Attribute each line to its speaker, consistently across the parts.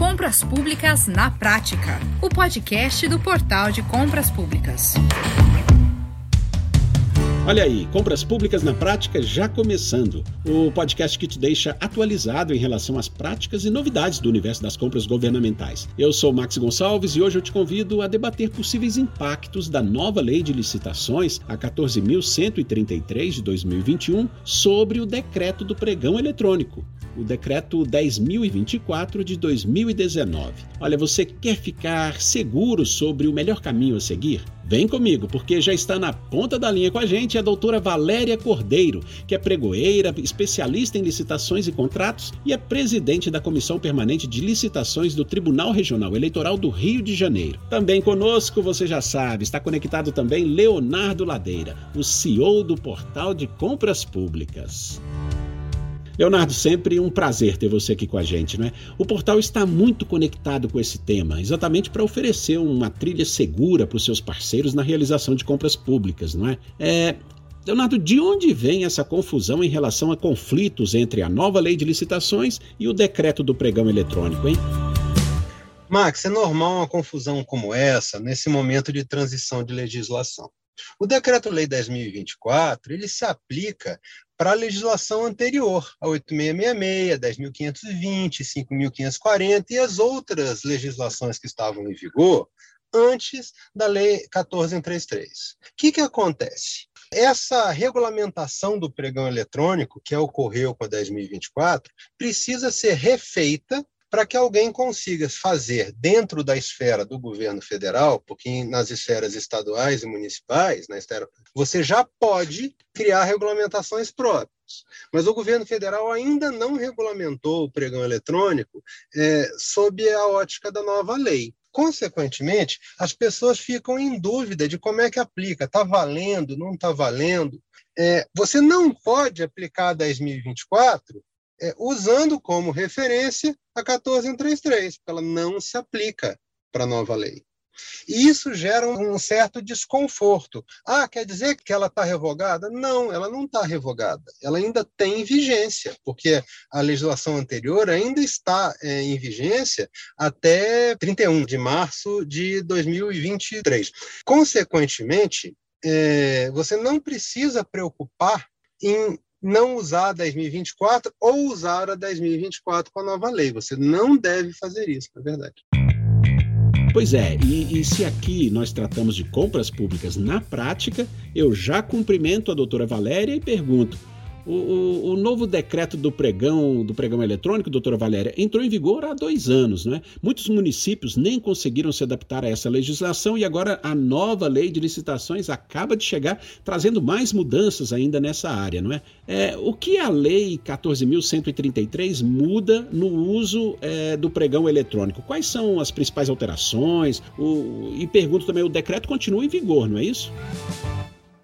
Speaker 1: Compras Públicas na Prática, o podcast do Portal de Compras Públicas.
Speaker 2: Olha aí, Compras Públicas na Prática já começando. O podcast que te deixa atualizado em relação às práticas e novidades do universo das compras governamentais. Eu sou Max Gonçalves e hoje eu te convido a debater possíveis impactos da nova Lei de Licitações, a 14.133 de 2021, sobre o decreto do pregão eletrônico o decreto 10.024 de 2019. Olha, você quer ficar seguro sobre o melhor caminho a seguir? Vem comigo, porque já está na ponta da linha com a gente a doutora Valéria Cordeiro, que é pregoeira, especialista em licitações e contratos e é presidente da Comissão Permanente de Licitações do Tribunal Regional Eleitoral do Rio de Janeiro. Também conosco, você já sabe, está conectado também Leonardo Ladeira, o CEO do Portal de Compras Públicas. Leonardo, sempre um prazer ter você aqui com a gente, né? O portal está muito conectado com esse tema, exatamente para oferecer uma trilha segura para os seus parceiros na realização de compras públicas, não é? é Leonardo, de onde vem essa confusão em relação a conflitos entre a nova lei de licitações e o decreto do pregão eletrônico, hein?
Speaker 3: Max, é normal uma confusão como essa nesse momento de transição de legislação. O Decreto-Lei 10.024, ele se aplica para a legislação anterior, a 8666, 10.520, 5.540 e as outras legislações que estavam em vigor antes da Lei 1433. O que, que acontece? Essa regulamentação do pregão eletrônico, que ocorreu com a 10.024, precisa ser refeita para que alguém consiga fazer dentro da esfera do governo federal, porque nas esferas estaduais e municipais, na esfera, você já pode criar regulamentações próprias. Mas o governo federal ainda não regulamentou o pregão eletrônico é, sob a ótica da nova lei. Consequentemente, as pessoas ficam em dúvida de como é que aplica, está valendo, não está valendo. É, você não pode aplicar 10.024 é, usando como referência a 1433, porque ela não se aplica para a nova lei. E isso gera um certo desconforto. Ah, quer dizer que ela está revogada? Não, ela não está revogada. Ela ainda tem vigência, porque a legislação anterior ainda está é, em vigência até 31 de março de 2023. Consequentemente, é, você não precisa preocupar em não usar a 10.024 ou usar a 10.024 com a nova lei. Você não deve fazer isso, na verdade.
Speaker 2: Pois é, e, e, se aqui nós tratamos de compras públicas na prática, eu já cumprimento a doutora Valéria e pergunto: o, o, o, novo decreto do pregão, do pregão eletrônico, doutora Valéria, entrou em vigor há dois anos, não é? Muitos municípios nem conseguiram se adaptar a essa legislação e agora a nova lei de licitações acaba de chegar, trazendo mais mudanças ainda nessa área, não é? é o que a lei 14.133 muda no uso é, do pregão eletrônico? Quais são as principais alterações? O, e pergunto também, o decreto continua em vigor, não é isso?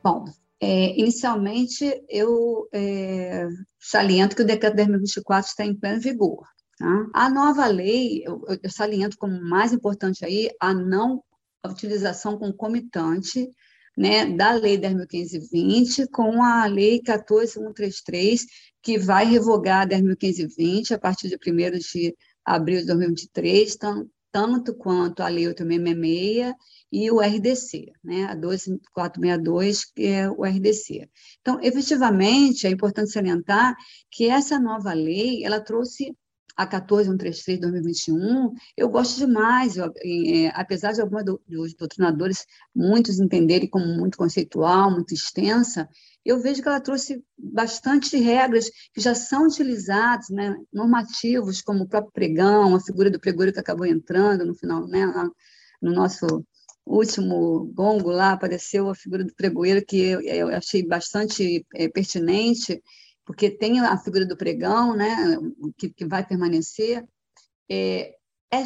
Speaker 4: Bom, é, inicialmente, eu é, saliento que o decreto 2024 está em pleno vigor. Tá? A nova lei, eu, eu saliento como mais importante aí a não utilização concomitante né, da Lei 10.520 com a Lei 14.133, que vai revogar a 10.520 a partir de 1 de abril de 2023, tanto, tanto quanto a Lei 8.666 e o RDC, né, a 12462, que é o RDC. Então, efetivamente, é importante salientar que essa nova lei, ela trouxe a 14133 de 2021, eu gosto demais, eu, é, apesar de alguns do, dos doutrinadores, muitos entenderem como muito conceitual, muito extensa, eu vejo que ela trouxe bastante regras que já são utilizadas, né, normativos, como o próprio pregão, a figura do pregoeiro que acabou entrando no final, né, no nosso último gongo lá apareceu a figura do pregoeiro, que eu, achei bastante é, pertinente, porque tem a figura do pregão, né, que, que vai permanecer. É,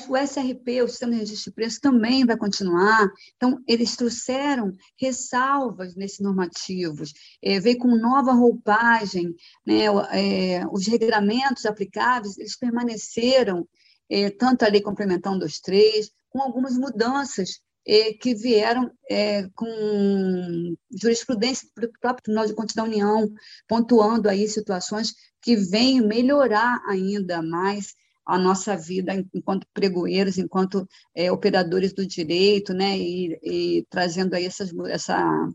Speaker 4: o SRP, o Sistema de Registro de Preço, também vai continuar. Então, eles trouxeram ressalvas nesses normativos, é, veio com nova roupagem, né, é, os regulamentos aplicáveis, eles permaneceram, é, tanto a Lei Complementar 123, com algumas mudanças que vieram é, com jurisprudência do próprio Tribunal de Contas da União, pontuando aí situações que vêm melhorar ainda mais a nossa vida enquanto pregoeiros, enquanto é, operadores do direito, né, e, e trazendo aí essas, essa,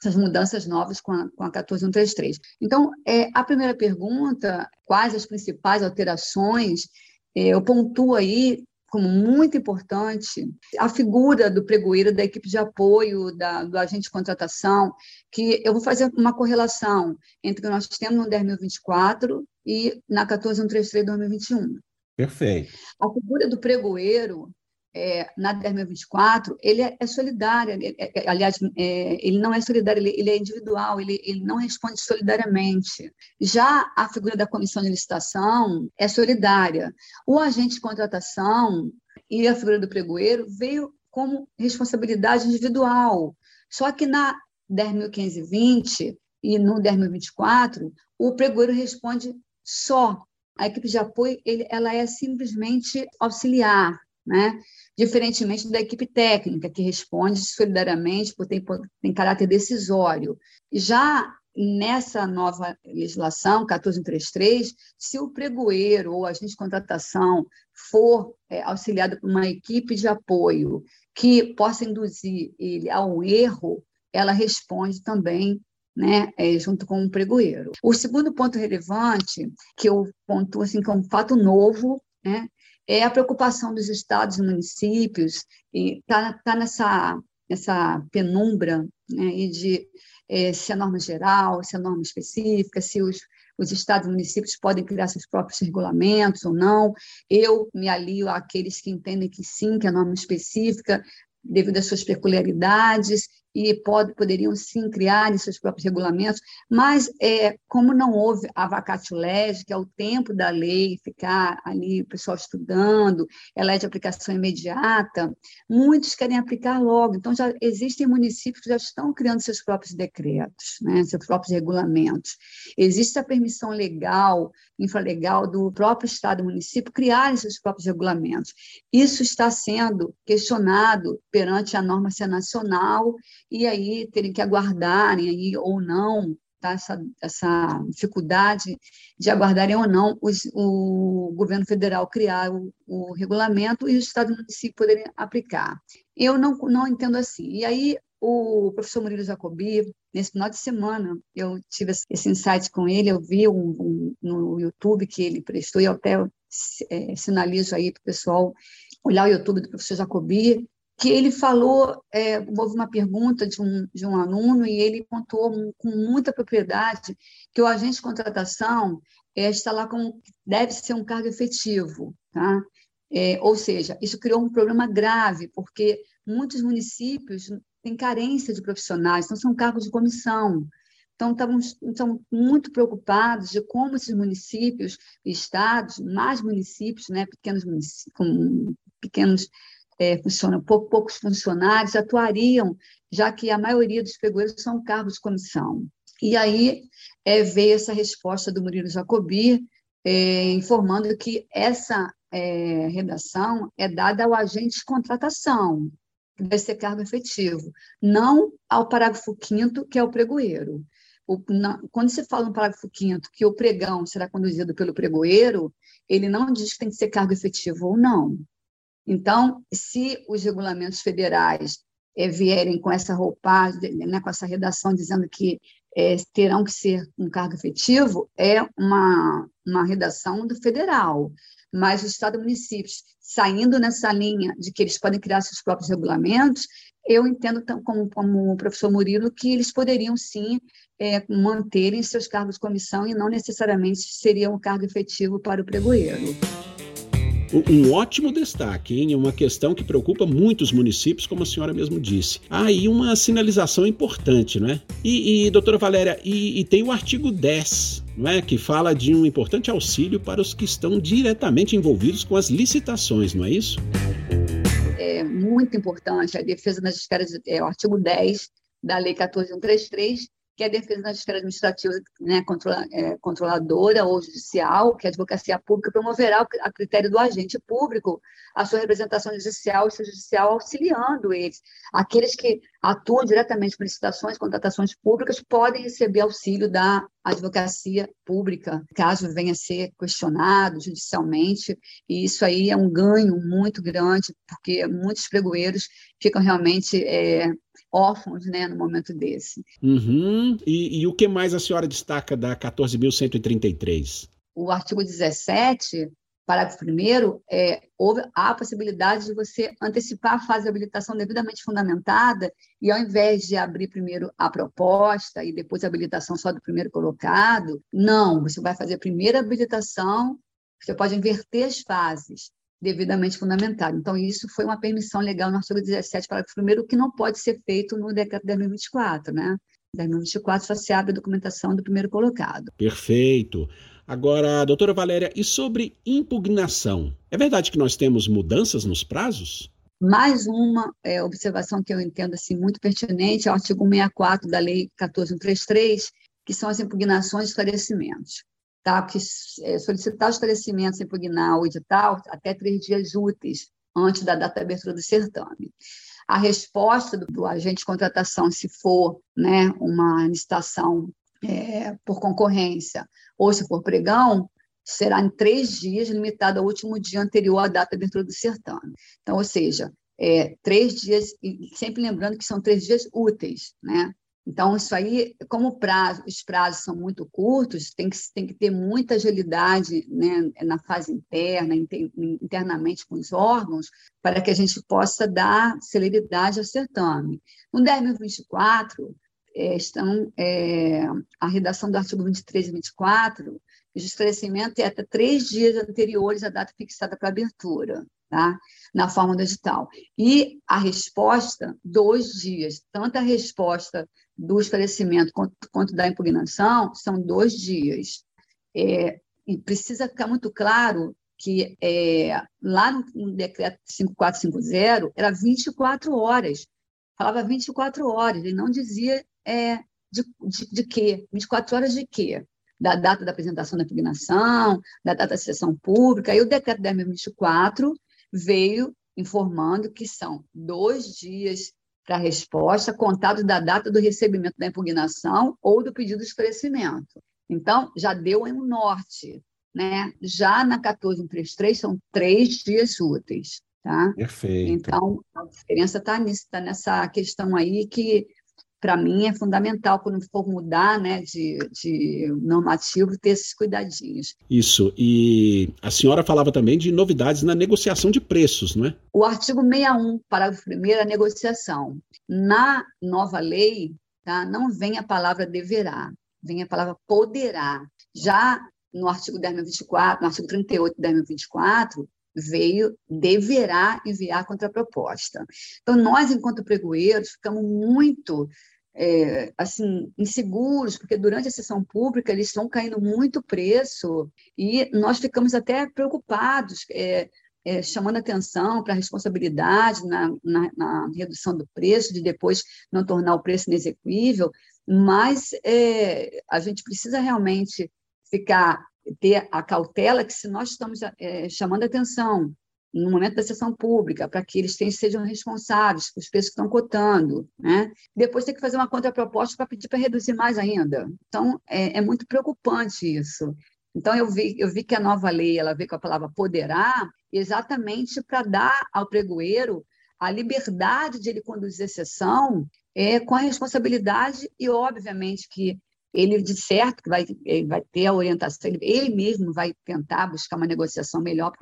Speaker 4: essas mudanças novas com a, com a 14133. Então, é, a primeira pergunta, quais as principais alterações, é, eu pontuo aí como muito importante a figura do pregoeiro, da equipe de apoio, da, do agente de contratação, que eu vou fazer uma correlação entre o que nós temos no 10.024 e na 14133 2021.
Speaker 2: Perfeito.
Speaker 4: A figura do pregoeiro, é, na 10.024, ele é, é solidário, é, é, aliás, é, ele não é solidário, ele, ele é individual, ele, ele, não responde solidariamente. Já a figura da comissão de licitação é solidária. O agente de contratação e a figura do pregoeiro veio como responsabilidade individual. Só que na 10.520 e no 10.024, o pregoeiro responde só. A equipe de apoio ele, ela é simplesmente auxiliar, né? diferentemente da equipe técnica, que responde solidariamente, porque tem, tem caráter decisório. Já nessa nova legislação, 1433, se o pregoeiro ou agente de contratação for é, auxiliado por uma equipe de apoio que possa induzir ele ao erro, ela responde também né, é, junto com o pregoeiro. O segundo ponto relevante, que eu pontuo assim, como fato novo, né, é a preocupação dos estados e municípios, está tá nessa, nessa penumbra né, de é, se a norma geral, se a norma específica, se os, os estados e municípios podem criar seus próprios regulamentos ou não. Eu me alio àqueles que entendem que sim, que a norma específica, devido às suas peculiaridades, e pode, poderiam sim criar seus próprios regulamentos, mas é, como não houve a vacatio legis, que é o tempo da lei, ficar ali o pessoal estudando, ela é de aplicação imediata, muitos querem aplicar logo. Então, já existem municípios que já estão criando seus próprios decretos, né, seus próprios regulamentos. Existe a permissão legal, infralegal do próprio Estado e município criarem seus próprios regulamentos. Isso está sendo questionado perante a norma nacional e aí terem que aguardarem aí ou não, tá? essa, essa dificuldade de aguardarem ou não os, o governo federal criar o, o regulamento e os estados e municípios poderem aplicar. Eu não, não entendo assim. E aí o professor Murilo Jacobi, nesse final de semana, eu tive esse insight com ele, eu vi um, um, no YouTube que ele prestou, e eu até é, sinalizo aí para o pessoal olhar o YouTube do professor Jacobi, que ele falou, é, houve uma pergunta de um, de um aluno e ele contou com muita propriedade que o agente de contratação é, está lá com, deve ser um cargo efetivo, tá? É, ou seja, isso criou um problema grave, porque muitos municípios têm carência de profissionais, então são cargos de comissão. Então, estavam muito preocupados de como esses municípios, estados, mais municípios, né, pequenos municípios, pequenos é, poucos funcionários atuariam, já que a maioria dos pregoeiros são cargos de comissão. E aí é, veio essa resposta do Murilo Jacobi, é, informando que essa é, redação é dada ao agente de contratação, que vai ser cargo efetivo, não ao parágrafo 5 que é o pregoeiro. O, na, quando se fala no parágrafo 5 que o pregão será conduzido pelo pregoeiro, ele não diz que tem que ser cargo efetivo ou não. Então, se os regulamentos federais é, vierem com essa roupagem, né, com essa redação dizendo que é, terão que ser um cargo efetivo, é uma, uma redação do federal. Mas os estados e municípios, saindo nessa linha de que eles podem criar seus próprios regulamentos, eu entendo, como, como o professor Murilo, que eles poderiam sim é, manterem seus cargos de comissão e não necessariamente seria um cargo efetivo para o pregoeiro.
Speaker 2: Um ótimo destaque, hein? Uma questão que preocupa muitos municípios, como a senhora mesmo disse. Aí ah, uma sinalização importante, não é? E, e doutora Valéria, e, e tem o artigo 10, não é? Que fala de um importante auxílio para os que estão diretamente envolvidos com as licitações, não é isso?
Speaker 4: É muito importante a defesa das esferas, é o artigo 10 da Lei 14133, que é a defesa da esfera administrativa né, controla, é, controladora ou judicial, que a advocacia pública promoverá a critério do agente público a sua representação judicial e judicial auxiliando eles. Aqueles que atuam diretamente com licitações, contratações públicas, podem receber auxílio da advocacia pública, caso venha a ser questionado judicialmente, e isso aí é um ganho muito grande, porque muitos pregoeiros ficam realmente é, órfãos né, no momento desse.
Speaker 2: Uhum. E, e o que mais a senhora destaca da 14.133?
Speaker 4: O artigo 17 parágrafo primeiro, é, houve a possibilidade de você antecipar a fase de habilitação devidamente fundamentada e, ao invés de abrir primeiro a proposta e depois a habilitação só do primeiro colocado, não, você vai fazer a primeira habilitação, você pode inverter as fases devidamente fundamentado. Então, isso foi uma permissão legal no artigo 17, parágrafo primeiro, que não pode ser feito no decreto 1024, né? 1024 só se abre a documentação do primeiro colocado.
Speaker 2: Perfeito. Agora, doutora Valéria, e sobre impugnação? É verdade que nós temos mudanças nos prazos?
Speaker 4: Mais uma é, observação que eu entendo assim, muito pertinente é o artigo 64 da Lei 14133, que são as impugnações e esclarecimentos. Tá? Que, é, solicitar o esclarecimento, impugnar o edital até três dias úteis antes da data de abertura do certame. A resposta do, do agente de contratação, se for né, uma licitação é, por concorrência ou se for pregão, será em três dias, limitado ao último dia anterior à data de abertura do certame. Então, ou seja, é, três dias, e sempre lembrando que são três dias úteis, né? Então, isso aí, como prazo, os prazos são muito curtos, tem que, tem que ter muita agilidade né, na fase interna, internamente com os órgãos, para que a gente possa dar celeridade ao certame. No 10.024, é, estão é, a redação do artigo 23 e 24, o esclarecimento é até três dias anteriores à data fixada para abertura, tá? na forma do edital. E a resposta, dois dias. Tanto a resposta do esclarecimento quanto, quanto da impugnação são dois dias. É, e precisa ficar muito claro que é, lá no, no decreto 5450 era 24 horas. Falava 24 horas, ele não dizia é, de, de, de quê? 24 horas de quê? Da data da apresentação da impugnação, da data da sessão pública. E o decreto 10.024 veio informando que são dois dias para a resposta, contados da data do recebimento da impugnação ou do pedido de esclarecimento. Então, já deu um norte. Né? Já na 14133 são três dias úteis. Tá?
Speaker 2: Perfeito.
Speaker 4: Então, a diferença está tá nessa questão aí que para mim é fundamental quando for mudar né, de, de normativo ter esses cuidadinhos.
Speaker 2: Isso, e a senhora falava também de novidades na negociação de preços, não é?
Speaker 4: O artigo 61, parágrafo 1 a negociação. Na nova lei, tá, não vem a palavra deverá, vem a palavra poderá. Já no artigo 10.024, no artigo 38 de 10.024, veio, deverá enviar contraproposta. Então, nós, enquanto pregoeiros, ficamos muito é, assim inseguros, porque durante a sessão pública eles estão caindo muito preço e nós ficamos até preocupados, é, é, chamando atenção para a responsabilidade na, na, na, redução do preço, de depois não tornar o preço inexequível, mas é, a gente precisa realmente ficar ter a cautela que se nós estamos é, chamando atenção no momento da sessão pública, para que eles tenham, sejam responsáveis os preços que estão cotando, né? Depois tem que fazer uma contraproposta para pedir para reduzir mais ainda. Então, é, é, muito preocupante isso. Então, eu vi, eu vi que a nova lei, ela veio com a palavra poderá, exatamente para dar ao pregoeiro a liberdade de ele conduzir a sessão é, com a responsabilidade e, obviamente, que ele de certo que vai, vai ter a orientação, ele mesmo vai tentar buscar uma negociação melhor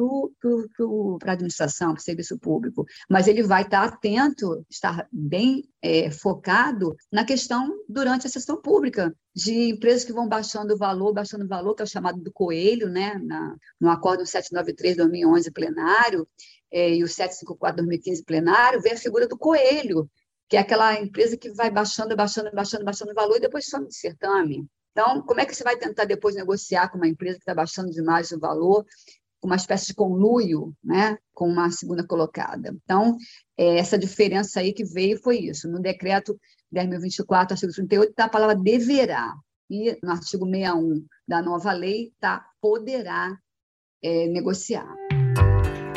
Speaker 4: para a administração, para o serviço público, mas ele vai estar atento, estar bem é, focado na questão durante a sessão pública, de empresas que vão baixando o valor, baixando o valor, que é o chamado do coelho, né, na, no acordo 793-2011 plenário, é, e o 754-2015 plenário, vem a figura do coelho, que é aquela empresa que vai baixando, baixando, baixando, baixando o valor e depois some de certame. Então, como é que você vai tentar depois negociar com uma empresa que está baixando demais o valor, com uma espécie de conluio, né, com uma segunda colocada? Então, é, essa diferença aí que veio foi isso. No decreto 10.024, artigo 38, está a palavra deverá. E no artigo 61 da nova lei está poderá é, negociar.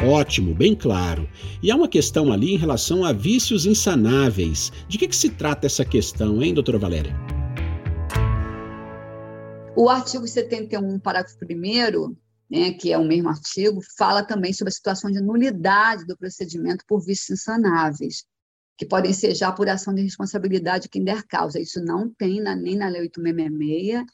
Speaker 2: Ótimo, bem claro. E há uma questão ali em relação a vícios insanáveis. De que, que se trata essa questão, hein, doutora Valéria?
Speaker 4: O artigo 71, parágrafo 1 né, que é o mesmo artigo, fala também sobre a situação de nulidade do procedimento por vícios insanáveis, que podem ser já por ação de responsabilidade de quem der causa. Isso não tem na, nem na Lei 866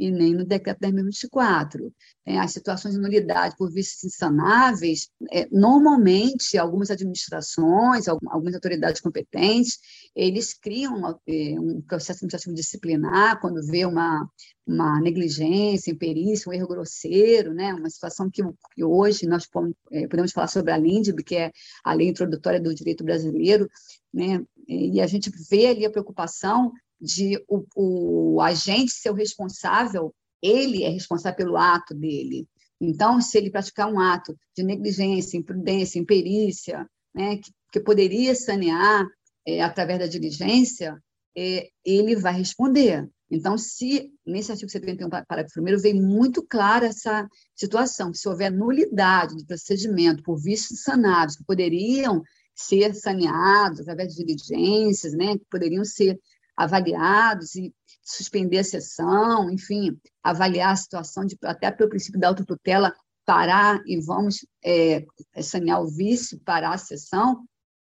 Speaker 4: e nem no decreto 10.024. É, as situações de nulidade por vícios insanáveis, é, normalmente, algumas administrações, algumas autoridades competentes, eles criam é, um processo administrativo disciplinar quando vê uma, uma negligência, imperícia, um erro grosseiro, né? uma situação que, que hoje nós podemos falar sobre a LINDB, que é a Lei Introdutória do Direito Brasileiro, né? e a gente vê ali a preocupação de o, o agente ser o responsável, ele é responsável pelo ato dele. Então, se ele praticar um ato de negligência, imprudência, imperícia, né, que, que poderia sanear é, através da diligência, é, ele vai responder. Então, se nesse artigo 71, parágrafo 1, vem muito clara essa situação, se houver nulidade do procedimento por vícios sanados que poderiam ser saneados através de diligências, né, que poderiam ser avaliados e suspender a sessão, enfim, avaliar a situação, de, até pelo princípio da autotutela, parar e vamos é, sanear o vício, parar a sessão,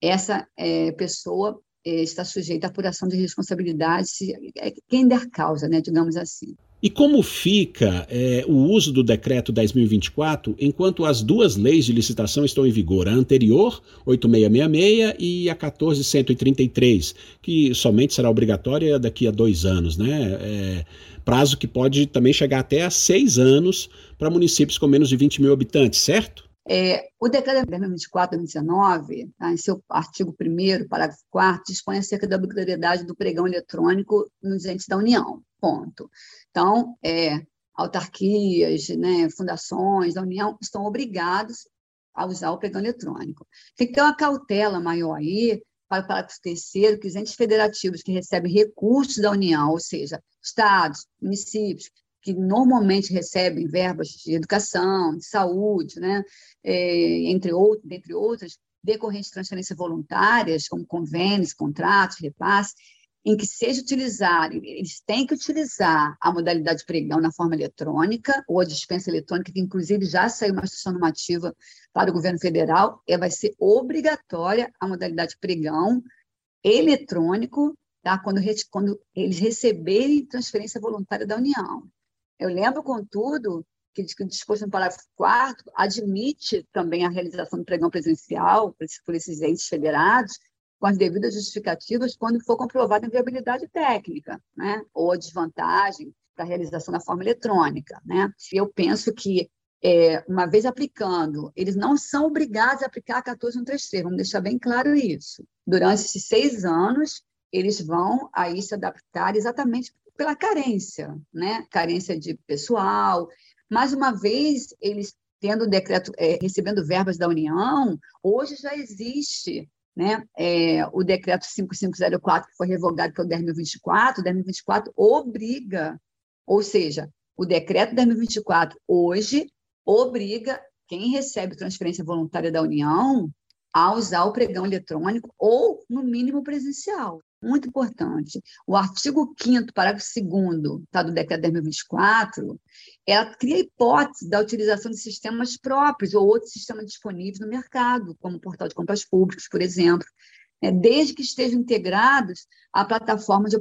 Speaker 4: essa é, pessoa é, está sujeita à apuração de responsabilidade, se, é, quem der causa, né, digamos assim.
Speaker 2: E como fica é, o uso do decreto 10.024 enquanto as duas leis de licitação estão em vigor, a anterior, 8666, e a 14133, que somente será obrigatória daqui a dois anos, né? É, prazo que pode também chegar até a seis anos para municípios com menos de 20 mil habitantes, certo?
Speaker 4: É, o decreto 1024 2019, tá, em seu artigo 1 parágrafo 4 dispõe acerca da obrigatoriedade do pregão eletrônico nos entes da União, ponto. Então, é, autarquias, né, fundações da União estão obrigados a usar o pregão eletrônico. Tem que ter uma cautela maior aí para o parágrafo terceiro, que os entes federativos que recebem recursos da União, ou seja, estados, municípios, que normalmente recebem verbas de educação, de saúde, né, é, entre, outras, decorrentes de transferências voluntárias, como convênios, contratos, repasses, em que seja utilizar, eles têm que utilizar a modalidade pregão na forma eletrônica, ou a dispensa eletrônica, que inclusive já saiu uma instrução normativa para o governo federal, e vai ser obrigatória a modalidade pregão eletrônico, tá? quando, quando eles receberem transferência voluntária da União. Eu lembro, contudo, que o disposto no parágrafo 4 admite também a realização do pregão presencial por esses entes federados, com as devidas justificativas, quando for comprovada a viabilidade técnica, né? ou a desvantagem para a realização da forma eletrônica. Né? Eu penso que, é, uma vez aplicando, eles não são obrigados a aplicar a 14133, vamos deixar bem claro isso. Durante esses seis anos, eles vão aí se adaptar exatamente pela carência, né? Carência de pessoal. Mais uma vez, eles tendo decreto, é, recebendo verbas da União, hoje já existe né, é, o decreto 5504, que foi revogado pelo 10.024, o 10.024 obriga, ou seja, o decreto 10.024 hoje obriga quem recebe transferência voluntária da União a usar o pregão eletrônico ou, no mínimo, presencial muito importante. O artigo 5 parágrafo 2 tá, do decreto 10.024, ela cria a hipótese da utilização de sistemas próprios ou outros sistemas disponíveis no mercado, como o portal de compras públicas, por exemplo, né, desde que estejam integrados à plataforma de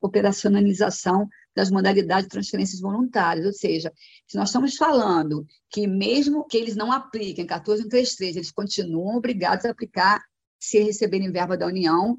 Speaker 4: operacionalização das modalidades de transferências voluntárias. Ou seja, se nós estamos falando que, mesmo que eles não apliquem 14.133, eles continuam obrigados a aplicar se receberem verba da União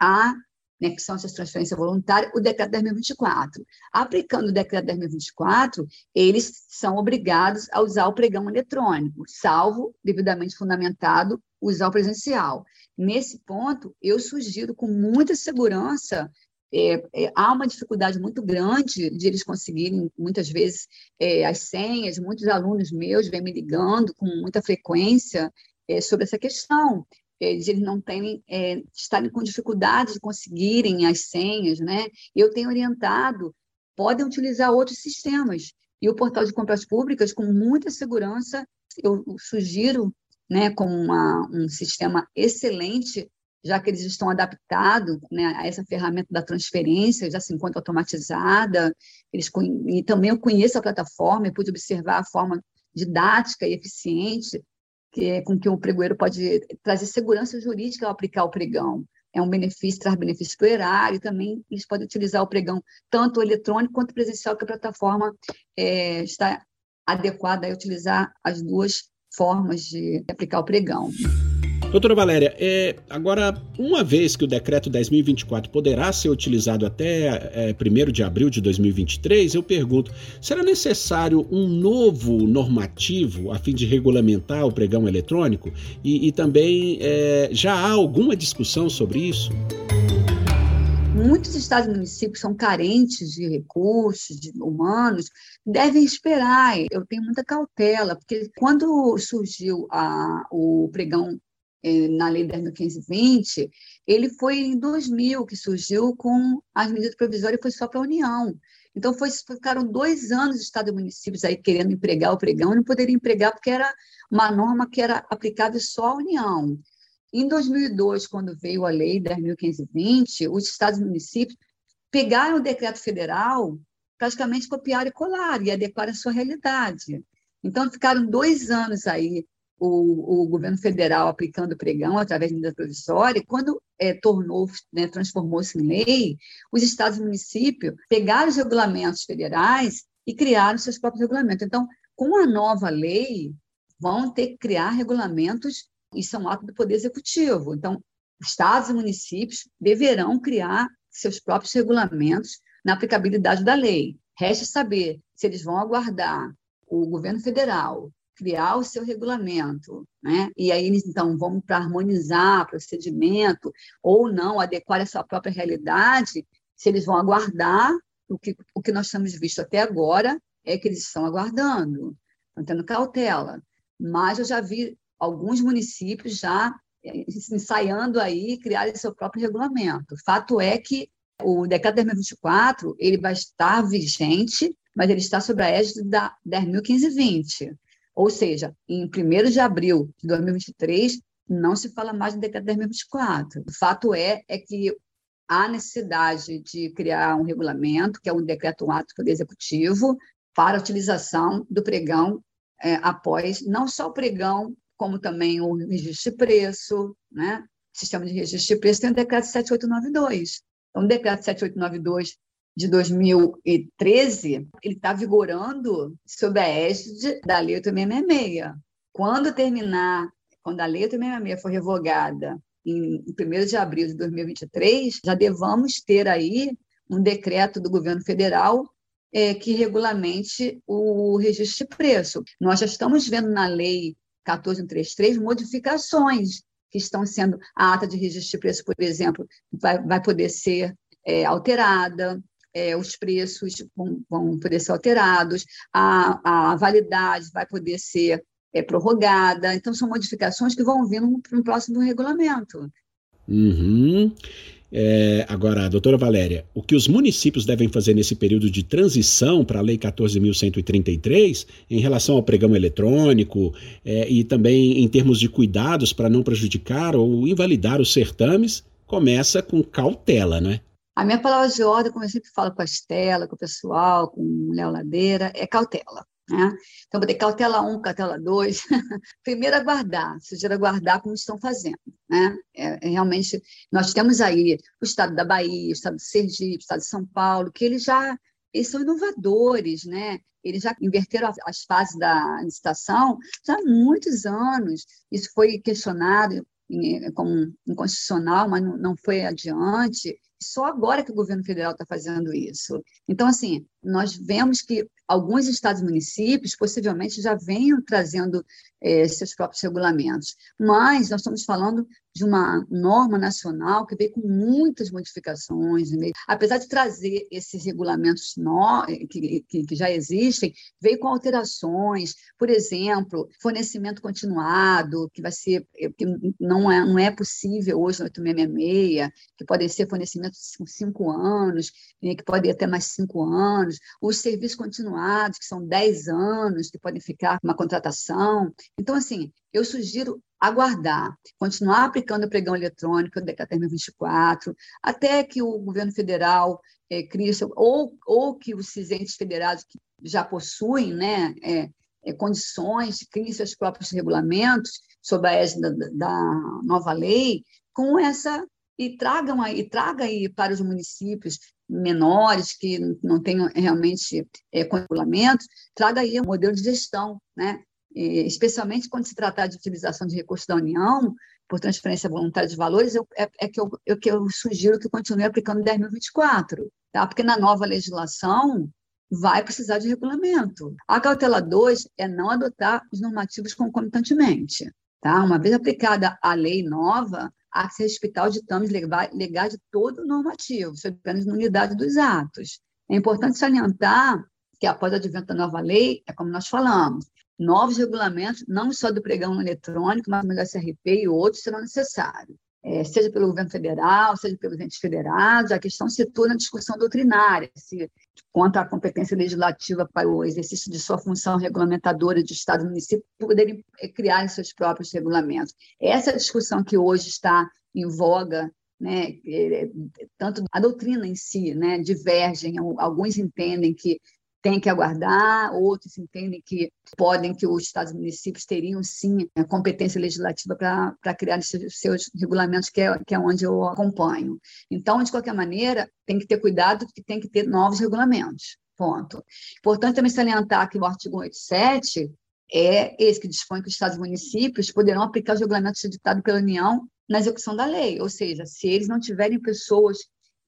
Speaker 4: a né, que são essas transferências voluntárias, o decreto 10.024. Aplicando o decreto 10.024, eles são obrigados a usar o pregão eletrônico, salvo, devidamente fundamentado, usar o presencial. Nesse ponto, eu sugiro com muita segurança é, é, há uma dificuldade muito grande de eles conseguirem, muitas vezes, é, as senhas. Muitos alunos meus vêm me ligando com muita frequência é, sobre essa questão de eles não terem, é, estarem com dificuldade de conseguirem as senhas, né? Eu tenho orientado, podem utilizar outros sistemas. E o portal de compras públicas, com muita segurança, eu sugiro né, como uma, um sistema excelente, já que eles estão adaptados né, a essa ferramenta da transferência, já se encontra automatizada, eles, e também eu conheço a plataforma e pude observar a forma didática e eficiente que é com que o pregoeiro pode trazer segurança jurídica ao aplicar o pregão. É um benefício, traz benefício para o erário, também eles podem utilizar o pregão tanto eletrônico quanto presencial, que a plataforma é, está adequada a utilizar as duas formas de aplicar o pregão.
Speaker 2: Doutora Valéria, é, agora, uma vez que o decreto 10.024 poderá ser utilizado até é, 1 de abril de 2023, eu pergunto: será necessário um novo normativo a fim de regulamentar o pregão eletrônico? E, e também é, já há alguma discussão sobre isso?
Speaker 4: muitos estados e municípios são carentes de recursos de humanos, devem esperar. Eu tenho muita cautela, porque quando surgiu a, o pregão na Lei 10.520, ele foi em 2000 que surgiu com as medidas provisórias foi só para a União. Então, foi, ficaram dois anos Estado e municípios aí querendo empregar o pregão e não poderiam empregar porque era uma norma que era aplicável só à União. Em 2002, quando veio a Lei 10.520, os Estados e municípios pegaram o decreto federal, praticamente copiaram e colaram e adequaram a sua realidade. Então, ficaram dois anos aí o, o governo federal aplicando o pregão através de medida provisória, quando é, tornou, né, transformou-se em lei, os estados e municípios pegaram os regulamentos federais e criaram seus próprios regulamentos. Então, com a nova lei, vão ter que criar regulamentos, e são atos do Poder Executivo. Então, estados e municípios deverão criar seus próprios regulamentos na aplicabilidade da lei. Resta saber se eles vão aguardar o governo federal criar o seu regulamento, né? E aí eles então vão para harmonizar procedimento ou não adequar a sua própria realidade, se eles vão aguardar o que o que nós temos visto até agora é que eles estão aguardando, estão tendo cautela. Mas eu já vi alguns municípios já eh, ensaiando aí criar seu próprio regulamento. Fato é que o decreto 1024 ele vai estar vigente, mas ele está sob a égide da 10.520. Ou seja, em 1 de abril de 2023, não se fala mais do decreto 10.024. O fato é, é que há necessidade de criar um regulamento, que é um decreto um ato do executivo, para a utilização do pregão é, após não só o pregão, como também o registro de preço, né? O sistema de registro de preço tem o decreto 7892. Então, o decreto 7892 de 2013, ele está vigorando sob a égide da Lei 866. Quando terminar, quando a Lei 866 for revogada em 1 de abril de 2023, já devamos ter aí um decreto do governo federal é, que regulamente o registro de preço. Nós já estamos vendo na lei 1433 modificações que estão sendo a ata de registro de preço, por exemplo, vai, vai poder ser é, alterada, é, os preços vão, vão, poder ser alterados, a, a validade vai poder ser é, prorrogada. Então, são modificações que vão vir no, no próximo regulamento.
Speaker 2: Uhum. É, agora, doutora Valéria, o que os municípios devem fazer nesse período de transição para a Lei 14.133, em relação ao pregão eletrônico é, e também em termos de cuidados para não prejudicar ou invalidar os certames, começa com cautela, né?
Speaker 4: A minha palavra de ordem, como eu sempre falo com a Estela, com o pessoal, com o Léo Ladeira, é cautela. Né? Então, vou ter cautela 1, cautela 2. Primeiro, aguardar, sugiro aguardar como estão fazendo. Né? É, é, realmente, nós temos aí o estado da Bahia, o estado de Sergipe, o estado de São Paulo, que eles já eles são inovadores, né? Eles já inverteram as fases da licitação já há muitos anos. Isso foi questionado como inconstitucional, mas não foi adiante. Só agora que o governo federal está fazendo isso. Então, assim, nós vemos que alguns estados e municípios possivelmente já venham trazendo é, seus próprios regulamentos, mas nós estamos falando de uma norma nacional que veio com muitas modificações, né? apesar de trazer esses regulamentos no, que, que, que, já existem, veio com alterações, por exemplo, fornecimento continuado, que vai ser que não é, não é possível hoje no 866, que podem ser fornecimentos de cinco anos, né, que pode ir até mais cinco anos, os serviços continuados, que são dez anos, que podem ficar com uma contratação. Então, assim, eu sugiro aguardar, continuar aplicando o pregão eletrônico, Decaterm 24, até que o governo federal é, crie, ou, ou que os cisentes federados que já possuem né, é, é, condições, criem seus próprios regulamentos sob a égide da, da nova lei, com essa e tragam aí, traga aí para os municípios menores que não tenham realmente é, regulamentos, traga aí um modelo de gestão, né? E, especialmente quando se tratar de utilização de recursos da União, por transferência voluntária de valores, eu, é, é, que eu, eu, que eu sugiro que continue aplicando 10.024, tá? porque na nova legislação vai precisar de regulamento. A cautela 2 é não adotar os normativos concomitantemente. Tá? Uma vez aplicada a lei nova, há que se respeitar os ditames legais de todo o normativo, sob pena de nulidade dos atos. É importante salientar que, após o advento da nova lei, é como nós falamos, novos regulamentos, não só do pregão eletrônico, mas do SRP e outros serão necessários. É, seja pelo governo federal, seja pelos entes federados, a questão se situa na discussão doutrinária, se, quanto à competência legislativa para o exercício de sua função regulamentadora de Estado e município poderem é, criar seus próprios regulamentos. Essa é a discussão que hoje está em voga né, é, tanto a doutrina em si, né, divergem. Alguns entendem que tem que aguardar, outros entendem que podem, que os estados e municípios teriam sim a competência legislativa para criar seus, seus regulamentos, que é, que é onde eu acompanho. Então, de qualquer maneira, tem que ter cuidado que tem que ter novos regulamentos. Ponto. Importante também salientar que o artigo 87 é esse que dispõe que os estados e municípios poderão aplicar os regulamentos editados pela União na execução da lei, ou seja, se eles não tiverem pessoas,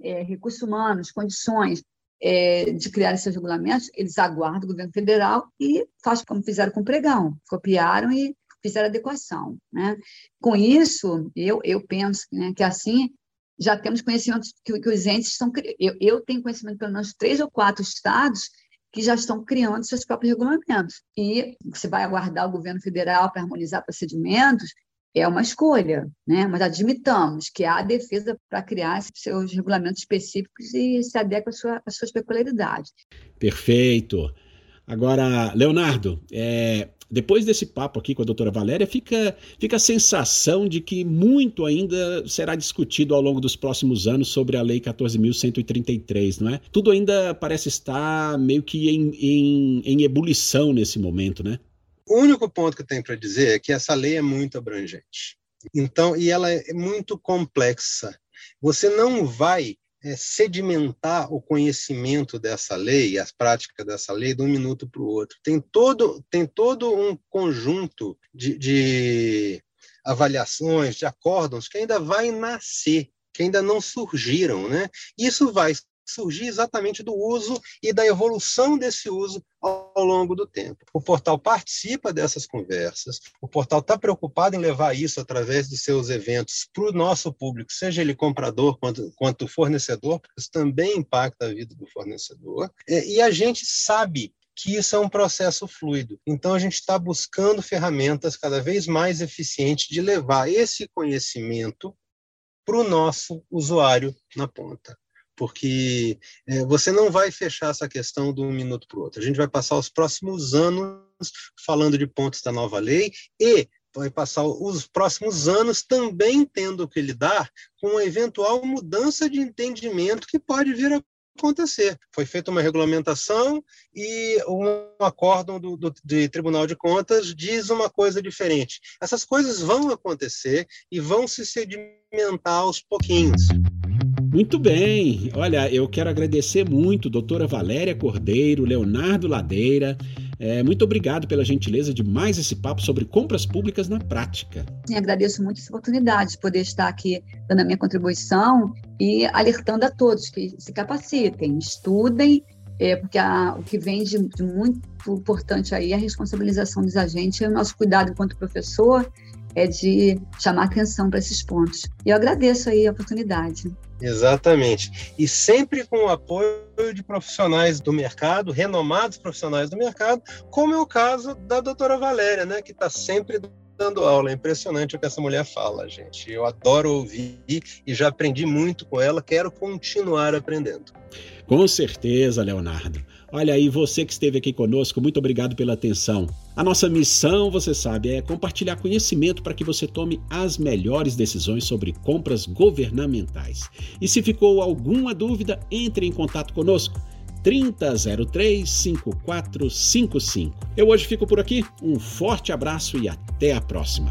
Speaker 4: é, recursos humanos, condições é, de criar esses regulamentos, eles aguardam o governo federal e fazem como fizeram com o pregão, copiaram e fizeram adequação. Né? Com isso, eu, eu penso né, que assim já temos conhecimento que, que os entes estão. Eu, eu tenho conhecimento de pelo menos três ou quatro estados que já estão criando seus próprios regulamentos. E você vai aguardar o governo federal para harmonizar procedimentos, é uma escolha, né? mas admitamos que há defesa para criar seus regulamentos específicos e se adequa às, sua, suas peculiaridades.
Speaker 2: Perfeito. Agora, Leonardo, é, depois desse papo aqui com a doutora Valéria, fica, fica a sensação de que muito ainda será discutido ao longo dos próximos anos sobre a Lei 14.133, não é? Tudo ainda parece estar meio que em, em, em ebulição nesse momento, né?
Speaker 3: O único ponto que eu tenho para dizer é que essa lei é muito abrangente. Então, e ela é muito complexa. Você não vai é, sedimentar o conhecimento dessa lei, as práticas dessa lei, de um minuto para o outro. Tem todo, tem todo um conjunto de, de avaliações, de acórdons que ainda vai nascer, que ainda não surgiram. Né? Isso vai surgir exatamente do uso e da evolução desse uso ao, longo do tempo. O portal participa dessas conversas, o portal está preocupado em levar isso através dos seus eventos para o nosso público, seja ele comprador quanto, quanto fornecedor, porque isso também impacta a vida do fornecedor, e, e a gente sabe que isso é um processo fluido. Então, a gente está buscando ferramentas cada vez mais eficientes de levar esse conhecimento para o nosso usuário na ponta porque é, você não vai fechar essa questão de um minuto para o outro. A gente vai passar os próximos anos falando de pontos da nova lei e vai passar os próximos anos também tendo que lidar com uma eventual mudança de entendimento que pode vir a acontecer. Foi feita uma regulamentação e um acórdão do, do, do, Tribunal de Contas diz uma coisa diferente. Essas coisas vão acontecer e vão se sedimentar aos pouquinhos.
Speaker 2: Muito bem. Olha, eu quero agradecer muito, doutora Valéria Cordeiro, Leonardo Ladeira. É, muito obrigado pela gentileza de mais esse papo sobre compras públicas na prática.
Speaker 4: Sim, agradeço muito essa oportunidade de poder estar aqui dando a minha contribuição e alertando a todos que se capacitem, estudem, é, porque a, o que vem de, de muito importante aí é a responsabilização dos agentes e o nosso cuidado enquanto professor é de chamar atenção para esses pontos. E eu agradeço aí a oportunidade.
Speaker 3: Exatamente. E sempre com o apoio de profissionais do mercado, renomados profissionais do mercado, como é o caso da doutora Valéria, né, que está sempre dando aula. É impressionante o que essa mulher fala, gente. Eu adoro ouvir e já aprendi muito com ela, quero continuar aprendendo.
Speaker 2: Com certeza, Leonardo. Olha aí, você que esteve aqui conosco, muito obrigado pela atenção. A nossa missão, você sabe, é compartilhar conhecimento para que você tome as melhores decisões sobre compras governamentais. E se ficou alguma dúvida, entre em contato conosco. 3003 5455. Eu hoje fico por aqui. Um forte abraço e até a próxima.